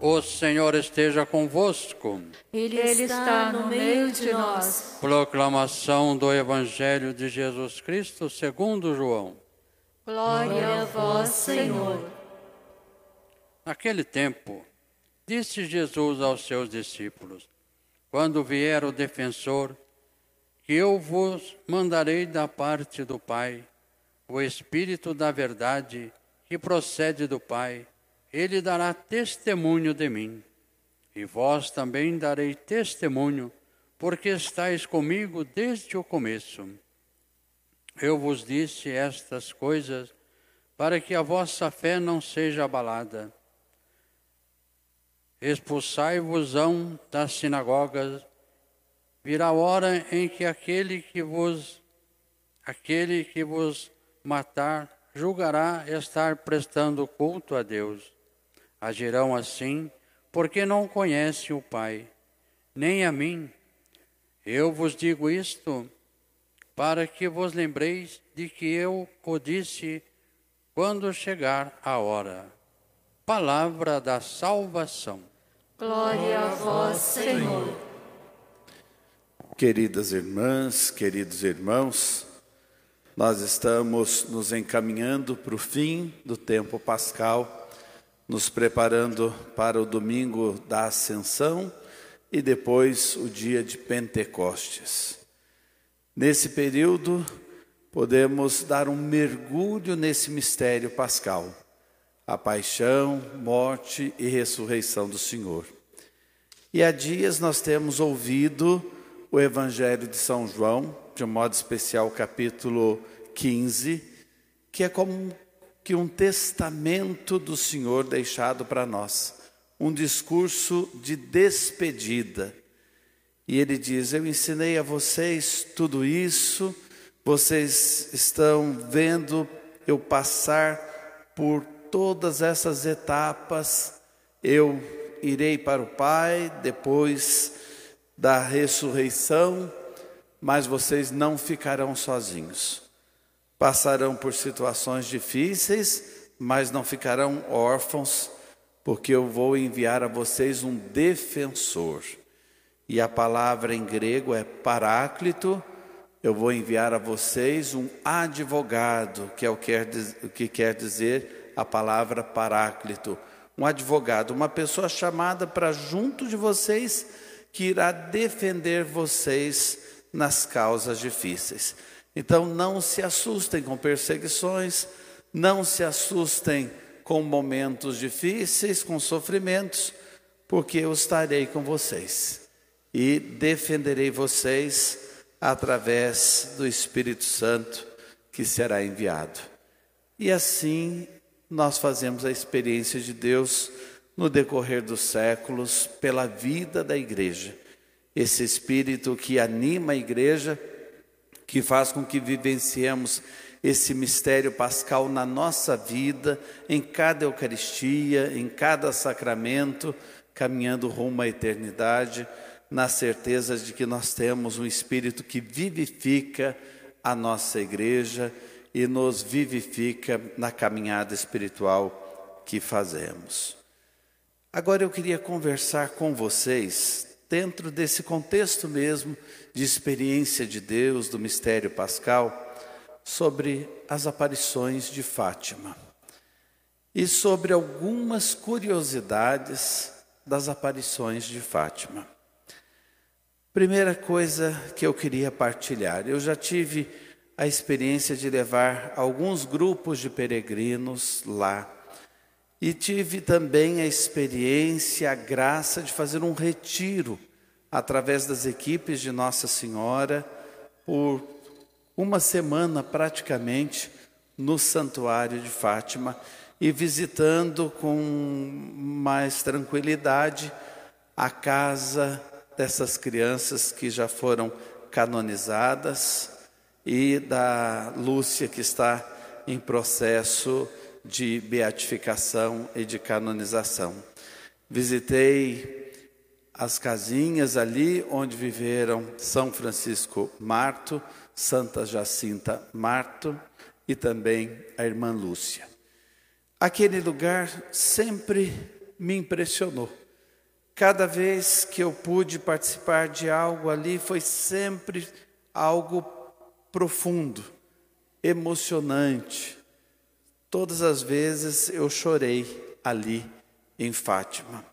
O Senhor esteja convosco. Ele, está no meio de nós. Proclamação do Evangelho de Jesus Cristo segundo João. Glória a vós, Senhor. Naquele tempo, disse Jesus aos seus discípulos: Quando vier o defensor, que eu vos mandarei da parte do Pai, o Espírito da verdade, que procede do Pai, ele dará testemunho de mim. E vós também darei testemunho, porque estáis comigo desde o começo. Eu vos disse estas coisas para que a vossa fé não seja abalada. Expulsai-vos-ão das sinagogas, virá a hora em que aquele que vos aquele que vos matar julgará estar prestando culto a Deus. Agirão assim porque não conhecem o Pai, nem a mim. Eu vos digo isto para que vos lembreis de que eu o disse quando chegar a hora. Palavra da salvação. Glória a vós, Senhor. Queridas irmãs, queridos irmãos, nós estamos nos encaminhando para o fim do tempo pascal nos preparando para o domingo da Ascensão e depois o dia de Pentecostes. Nesse período, podemos dar um mergulho nesse mistério pascal, a paixão, morte e ressurreição do Senhor. E há dias nós temos ouvido o Evangelho de São João, de um modo especial, capítulo 15, que é como que um testamento do Senhor deixado para nós, um discurso de despedida. E ele diz: Eu ensinei a vocês tudo isso, vocês estão vendo eu passar por todas essas etapas, eu irei para o Pai depois da ressurreição, mas vocês não ficarão sozinhos. Passarão por situações difíceis, mas não ficarão órfãos, porque eu vou enviar a vocês um defensor. E a palavra em grego é paráclito. Eu vou enviar a vocês um advogado, que é o que quer dizer a palavra paráclito. Um advogado, uma pessoa chamada para junto de vocês, que irá defender vocês nas causas difíceis. Então não se assustem com perseguições, não se assustem com momentos difíceis, com sofrimentos, porque eu estarei com vocês e defenderei vocês através do Espírito Santo que será enviado. E assim nós fazemos a experiência de Deus no decorrer dos séculos pela vida da igreja. Esse espírito que anima a igreja que faz com que vivenciemos esse mistério pascal na nossa vida, em cada Eucaristia, em cada sacramento, caminhando rumo à eternidade, na certeza de que nós temos um Espírito que vivifica a nossa igreja e nos vivifica na caminhada espiritual que fazemos. Agora eu queria conversar com vocês dentro desse contexto mesmo de experiência de Deus, do mistério pascal, sobre as aparições de Fátima e sobre algumas curiosidades das aparições de Fátima. Primeira coisa que eu queria partilhar, eu já tive a experiência de levar alguns grupos de peregrinos lá e tive também a experiência, a graça de fazer um retiro através das equipes de Nossa Senhora por uma semana praticamente no Santuário de Fátima e visitando com mais tranquilidade a casa dessas crianças que já foram canonizadas e da Lúcia que está em processo de beatificação e de canonização. Visitei as casinhas ali onde viveram São Francisco Marto, Santa Jacinta Marto e também a irmã Lúcia. Aquele lugar sempre me impressionou. Cada vez que eu pude participar de algo ali, foi sempre algo profundo, emocionante. Todas as vezes eu chorei ali em Fátima.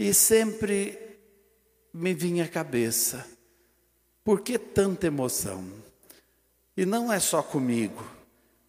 E sempre me vinha à cabeça, por que tanta emoção? E não é só comigo.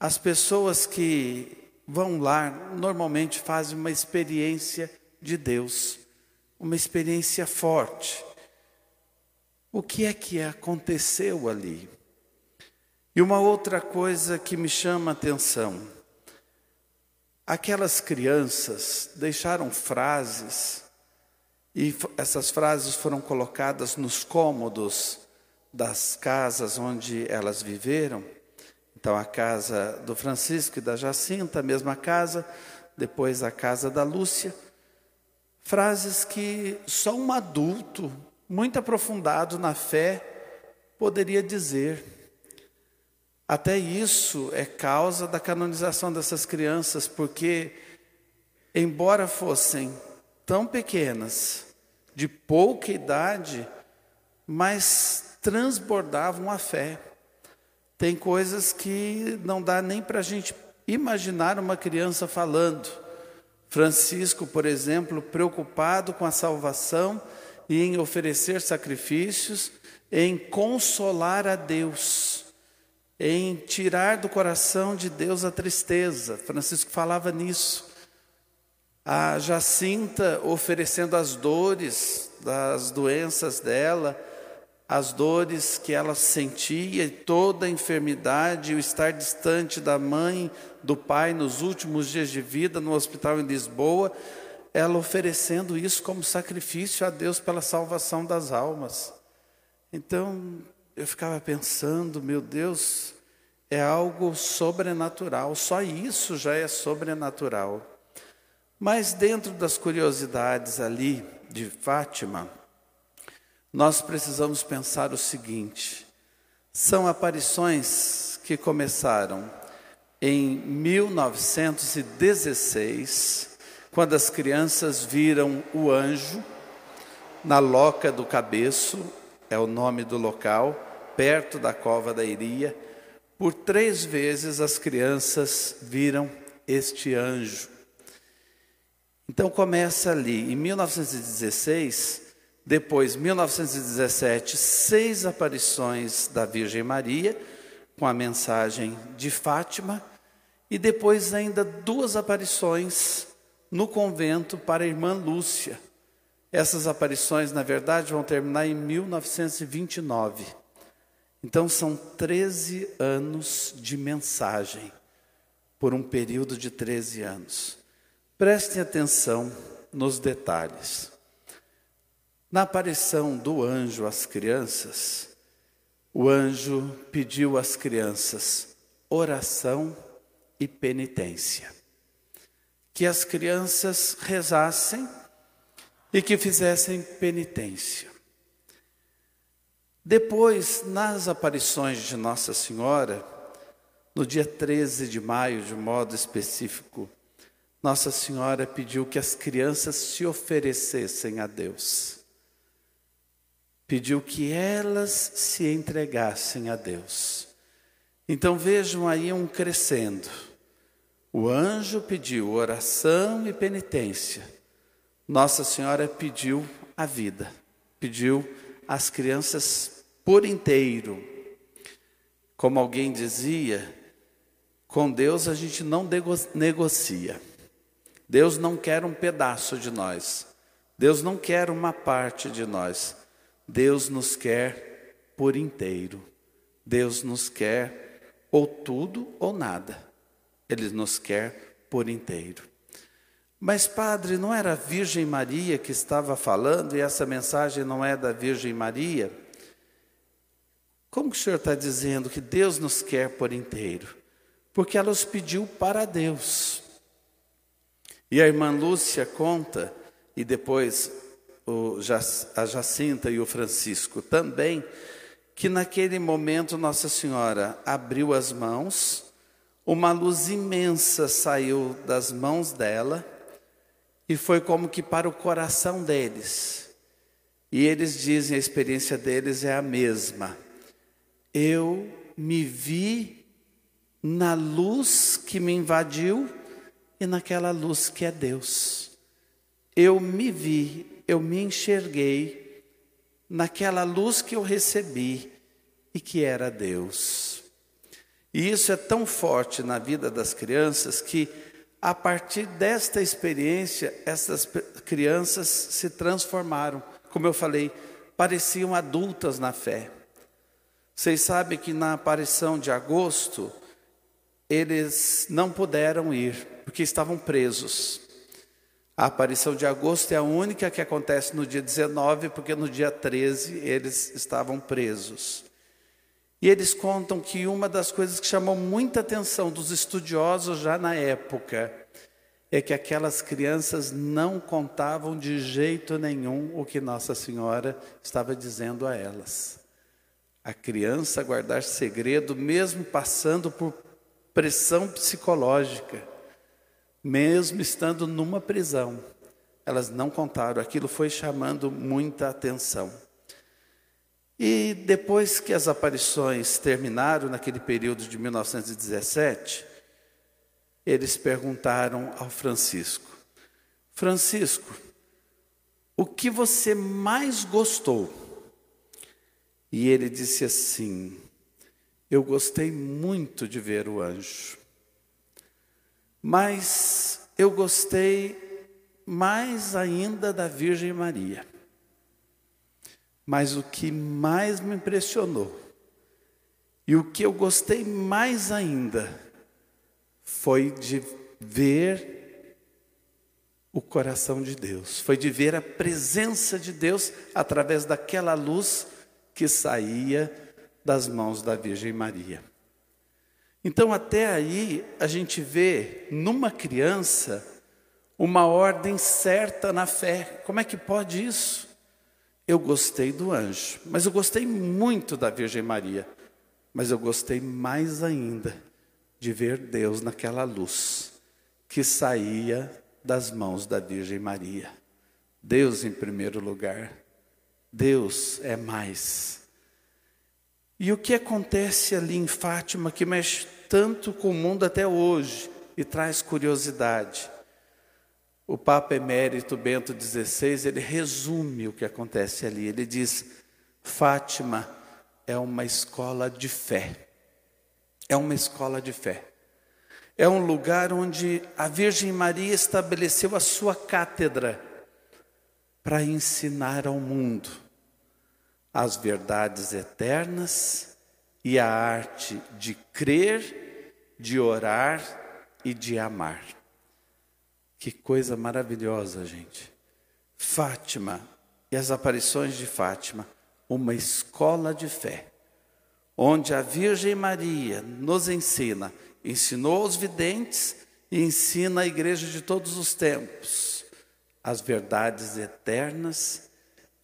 As pessoas que vão lá normalmente fazem uma experiência de Deus, uma experiência forte. O que é que aconteceu ali? E uma outra coisa que me chama a atenção: aquelas crianças deixaram frases, e essas frases foram colocadas nos cômodos das casas onde elas viveram. Então, a casa do Francisco e da Jacinta, a mesma casa, depois a casa da Lúcia. Frases que só um adulto, muito aprofundado na fé, poderia dizer. Até isso é causa da canonização dessas crianças, porque, embora fossem tão pequenas, de pouca idade, mas transbordavam a fé. Tem coisas que não dá nem para a gente imaginar uma criança falando. Francisco, por exemplo, preocupado com a salvação e em oferecer sacrifícios, em consolar a Deus, em tirar do coração de Deus a tristeza. Francisco falava nisso. A Jacinta oferecendo as dores das doenças dela, as dores que ela sentia, toda a enfermidade, o estar distante da mãe, do pai nos últimos dias de vida no hospital em Lisboa, ela oferecendo isso como sacrifício a Deus pela salvação das almas. Então, eu ficava pensando, meu Deus, é algo sobrenatural, só isso já é sobrenatural. Mas dentro das curiosidades ali de Fátima, nós precisamos pensar o seguinte: são aparições que começaram em 1916, quando as crianças viram o anjo na loca do cabeço, é o nome do local, perto da cova da Iria. Por três vezes as crianças viram este anjo. Então começa ali, em 1916, depois, 1917, seis aparições da Virgem Maria, com a mensagem de Fátima, e depois ainda duas aparições no convento para a irmã Lúcia. Essas aparições, na verdade, vão terminar em 1929. Então, são 13 anos de mensagem, por um período de 13 anos. Prestem atenção nos detalhes. Na aparição do anjo às crianças, o anjo pediu às crianças oração e penitência. Que as crianças rezassem e que fizessem penitência. Depois, nas aparições de Nossa Senhora, no dia 13 de maio, de modo específico, Nossa Senhora pediu que as crianças se oferecessem a Deus pediu que elas se entregassem a Deus. Então vejam aí um crescendo. O anjo pediu oração e penitência. Nossa Senhora pediu a vida, pediu as crianças por inteiro. Como alguém dizia, com Deus a gente não negocia. Deus não quer um pedaço de nós. Deus não quer uma parte de nós. Deus nos quer por inteiro. Deus nos quer ou tudo ou nada. Ele nos quer por inteiro. Mas, padre, não era a Virgem Maria que estava falando e essa mensagem não é da Virgem Maria? Como que o senhor está dizendo que Deus nos quer por inteiro? Porque ela os pediu para Deus. E a irmã Lúcia conta, e depois o, a Jacinta e o Francisco também, que naquele momento Nossa Senhora abriu as mãos, uma luz imensa saiu das mãos dela e foi como que para o coração deles. E eles dizem, a experiência deles é a mesma. Eu me vi na luz que me invadiu e naquela luz que é Deus. Eu me vi, eu me enxerguei naquela luz que eu recebi e que era Deus. E isso é tão forte na vida das crianças que, a partir desta experiência, essas crianças se transformaram. Como eu falei, pareciam adultas na fé. Vocês sabem que na aparição de agosto, eles não puderam ir, porque estavam presos. A aparição de agosto é a única que acontece no dia 19, porque no dia 13 eles estavam presos. E eles contam que uma das coisas que chamou muita atenção dos estudiosos já na época é que aquelas crianças não contavam de jeito nenhum o que Nossa Senhora estava dizendo a elas. A criança guardar segredo, mesmo passando por pressão psicológica, mesmo estando numa prisão. Elas não contaram, aquilo foi chamando muita atenção. E depois que as aparições terminaram, naquele período de 1917, eles perguntaram ao Francisco: Francisco, o que você mais gostou? E ele disse assim: Eu gostei muito de ver o anjo. Mas eu gostei mais ainda da Virgem Maria. Mas o que mais me impressionou e o que eu gostei mais ainda foi de ver o coração de Deus, foi de ver a presença de Deus através daquela luz que saía das mãos da Virgem Maria. Então, até aí, a gente vê numa criança uma ordem certa na fé. Como é que pode isso? Eu gostei do anjo, mas eu gostei muito da Virgem Maria, mas eu gostei mais ainda de ver Deus naquela luz que saía das mãos da Virgem Maria. Deus em primeiro lugar. Deus é mais. E o que acontece ali em Fátima que mexe tanto com o mundo até hoje e traz curiosidade? O Papa Emérito Bento XVI, ele resume o que acontece ali. Ele diz: Fátima é uma escola de fé. É uma escola de fé. É um lugar onde a Virgem Maria estabeleceu a sua cátedra para ensinar ao mundo as verdades eternas e a arte de crer, de orar e de amar. Que coisa maravilhosa, gente. Fátima e as aparições de Fátima, uma escola de fé, onde a Virgem Maria nos ensina, ensinou aos videntes e ensina a igreja de todos os tempos as verdades eternas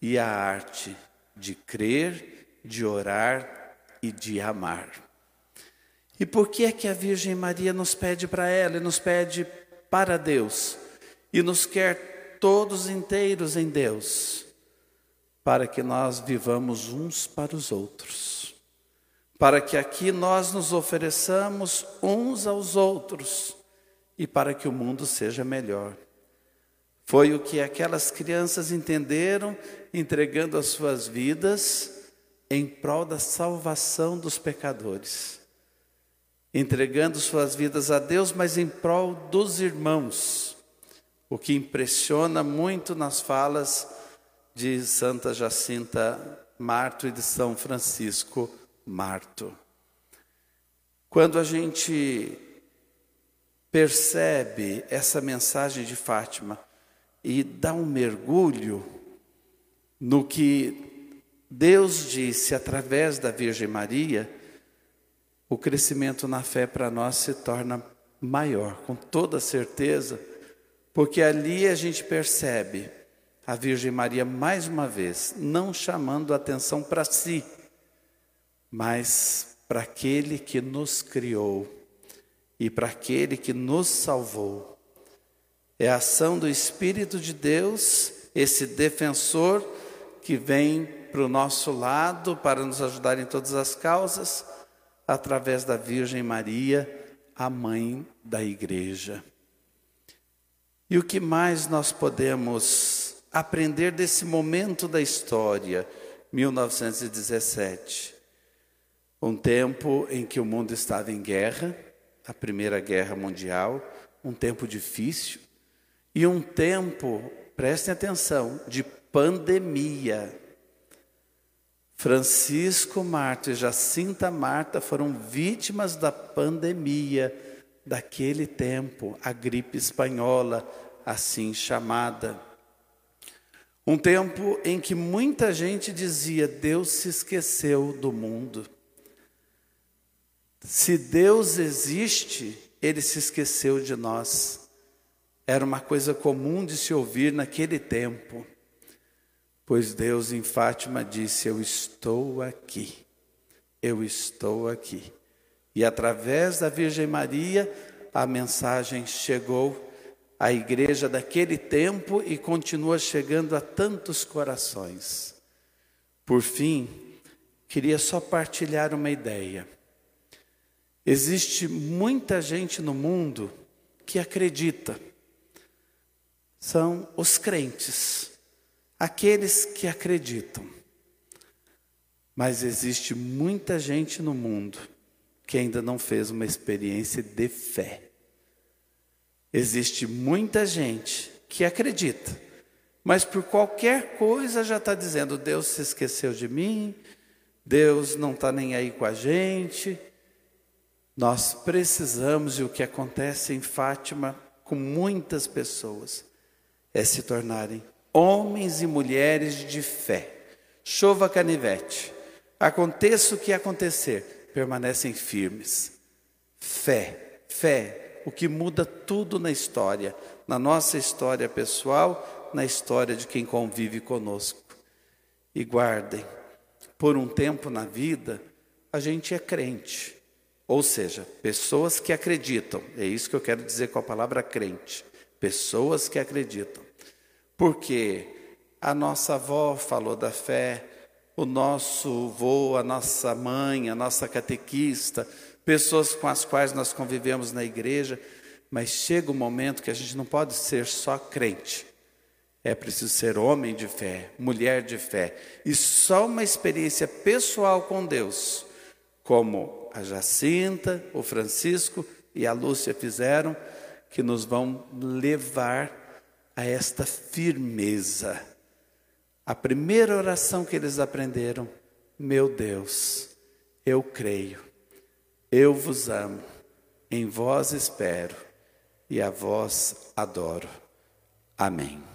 e a arte de crer, de orar e de amar. E por que é que a Virgem Maria nos pede para ela e nos pede para Deus e nos quer todos inteiros em Deus? Para que nós vivamos uns para os outros. Para que aqui nós nos ofereçamos uns aos outros e para que o mundo seja melhor. Foi o que aquelas crianças entenderam, entregando as suas vidas em prol da salvação dos pecadores. Entregando suas vidas a Deus, mas em prol dos irmãos. O que impressiona muito nas falas de Santa Jacinta Marto e de São Francisco Marto. Quando a gente percebe essa mensagem de Fátima, e dá um mergulho no que Deus disse através da Virgem Maria, o crescimento na fé para nós se torna maior, com toda certeza, porque ali a gente percebe a Virgem Maria mais uma vez, não chamando atenção para si, mas para aquele que nos criou e para aquele que nos salvou É a ação do Espírito de Deus, esse defensor que vem para o nosso lado para nos ajudar em todas as causas, através da Virgem Maria, a mãe da igreja. E o que mais nós podemos aprender desse momento da história, 1917? Um tempo em que o mundo estava em guerra, a Primeira Guerra Mundial, um tempo difícil, e um tempo, prestem atenção, de pandemia. Francisco Marta e Jacinta Marta foram vítimas da pandemia daquele tempo, a gripe espanhola, assim chamada. Um tempo em que muita gente dizia: Deus se esqueceu do mundo. Se Deus existe, ele se esqueceu de nós. Era uma coisa comum de se ouvir naquele tempo. Pois Deus em Fátima disse: Eu estou aqui, eu estou aqui. E através da Virgem Maria, a mensagem chegou à igreja daquele tempo e continua chegando a tantos corações. Por fim, queria só partilhar uma ideia. Existe muita gente no mundo que acredita, são os crentes aqueles que acreditam. Mas existe muita gente no mundo que ainda não fez uma experiência de fé. Existe muita gente que acredita, mas por qualquer coisa já está dizendo: Deus se esqueceu de mim, Deus não está nem aí com a gente. Nós precisamos, e o que acontece em Fátima com muitas pessoas, é se tornarem homens e mulheres de fé. Chova canivete, aconteça o que acontecer, permanecem firmes. Fé, fé, o que muda tudo na história, na nossa história pessoal, na história de quem convive conosco. E guardem, por um tempo na vida, a gente é crente. Ou seja, pessoas que acreditam, é isso que eu quero dizer com a palavra crente. Pessoas que acreditam. Porque a nossa avó falou da fé, o nosso avô, a nossa mãe, a nossa catequista, pessoas com as quais nós convivemos na igreja, mas chega um momento que a gente não pode ser só crente. É preciso ser homem de fé, mulher de fé, e só uma experiência pessoal com Deus, como a Jacinta, o Francisco e a Lúcia fizeram, que nos vão levar a esta firmeza. A primeira oração que eles aprenderam, meu Deus, eu creio, eu vos amo, em vós espero e a vós adoro. Amém.